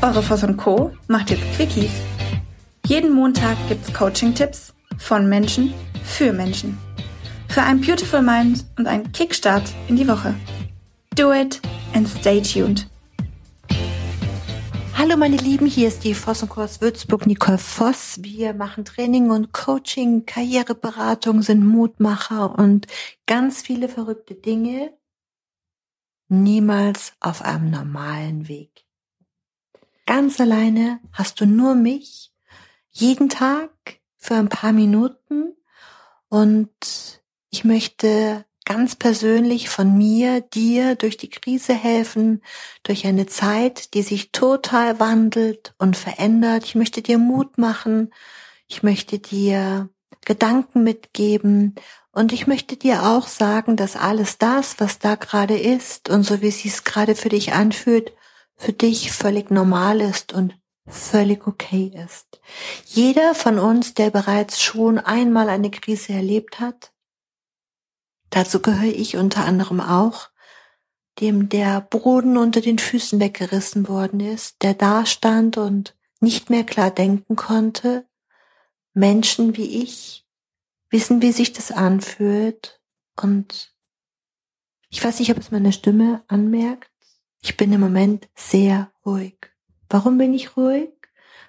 Eure Voss und Co. macht jetzt Quickies. Jeden Montag gibt's Coaching-Tipps von Menschen für Menschen. Für ein Beautiful Mind und einen Kickstart in die Woche. Do it and stay tuned. Hallo meine Lieben, hier ist die Voss und Co. aus Würzburg, Nicole Voss. Wir machen Training und Coaching, Karriereberatung, sind Mutmacher und ganz viele verrückte Dinge. Niemals auf einem normalen Weg. Ganz alleine? Hast du nur mich, jeden Tag? Für ein paar Minuten? Und ich möchte ganz persönlich von mir, dir durch die Krise helfen, durch eine Zeit, die sich total wandelt und verändert. Ich möchte dir Mut machen. Ich möchte dir Gedanken mitgeben. Und ich möchte dir auch sagen, dass alles das, was da gerade ist und so wie es sich gerade für dich anfühlt, für dich völlig normal ist und völlig okay ist. Jeder von uns, der bereits schon einmal eine Krise erlebt hat, dazu gehöre ich unter anderem auch, dem der Boden unter den Füßen weggerissen worden ist, der da stand und nicht mehr klar denken konnte. Menschen wie ich wissen, wie sich das anfühlt und ich weiß nicht, ob es meine Stimme anmerkt. Ich bin im Moment sehr ruhig. Warum bin ich ruhig?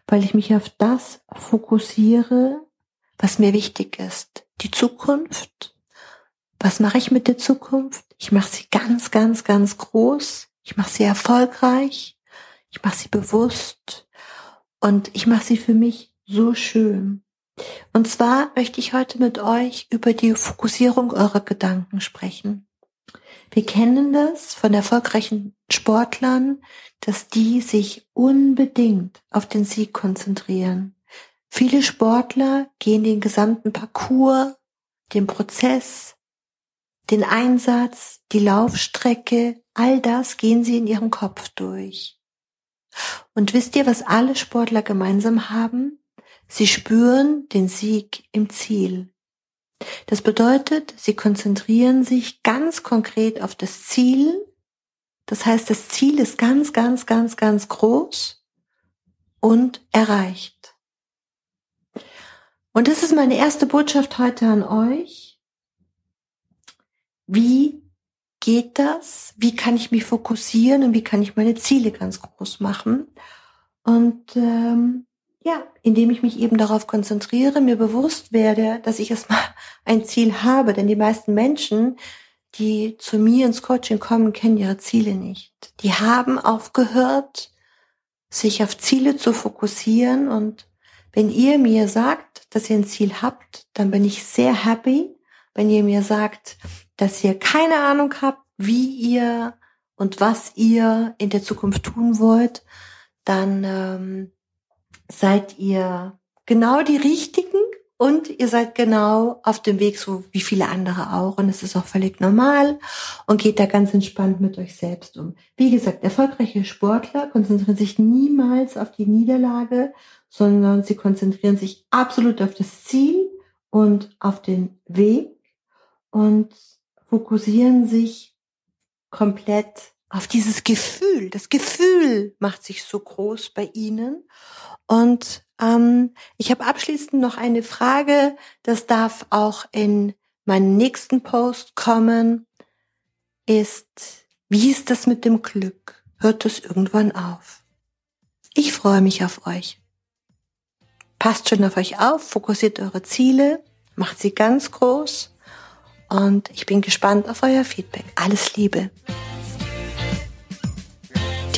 Weil ich mich auf das fokussiere, was mir wichtig ist. Die Zukunft. Was mache ich mit der Zukunft? Ich mache sie ganz, ganz, ganz groß. Ich mache sie erfolgreich. Ich mache sie bewusst. Und ich mache sie für mich so schön. Und zwar möchte ich heute mit euch über die Fokussierung eurer Gedanken sprechen. Wir kennen das von erfolgreichen Sportlern, dass die sich unbedingt auf den Sieg konzentrieren. Viele Sportler gehen den gesamten Parcours, den Prozess, den Einsatz, die Laufstrecke, all das gehen sie in ihrem Kopf durch. Und wisst ihr, was alle Sportler gemeinsam haben? Sie spüren den Sieg im Ziel. Das bedeutet, sie konzentrieren sich ganz konkret auf das Ziel. Das heißt, das Ziel ist ganz, ganz, ganz, ganz groß und erreicht. Und das ist meine erste Botschaft heute an euch. Wie geht das? Wie kann ich mich fokussieren und wie kann ich meine Ziele ganz groß machen? Und ähm, ja, indem ich mich eben darauf konzentriere, mir bewusst werde, dass ich erstmal ein Ziel habe. Denn die meisten Menschen, die zu mir ins Coaching kommen, kennen ihre Ziele nicht. Die haben aufgehört, sich auf Ziele zu fokussieren. Und wenn ihr mir sagt, dass ihr ein Ziel habt, dann bin ich sehr happy. Wenn ihr mir sagt, dass ihr keine Ahnung habt, wie ihr und was ihr in der Zukunft tun wollt, dann ähm, seid ihr genau die Richtigen und ihr seid genau auf dem Weg, so wie viele andere auch. Und es ist auch völlig normal und geht da ganz entspannt mit euch selbst um. Wie gesagt, erfolgreiche Sportler konzentrieren sich niemals auf die Niederlage, sondern sie konzentrieren sich absolut auf das Ziel und auf den Weg und fokussieren sich komplett auf dieses Gefühl. Das Gefühl macht sich so groß bei ihnen. Und ähm, ich habe abschließend noch eine Frage. Das darf auch in meinen nächsten Post kommen. Ist, wie ist das mit dem Glück? Hört es irgendwann auf? Ich freue mich auf euch. Passt schon auf euch auf, fokussiert eure Ziele, macht sie ganz groß und ich bin gespannt auf euer Feedback. Alles Liebe.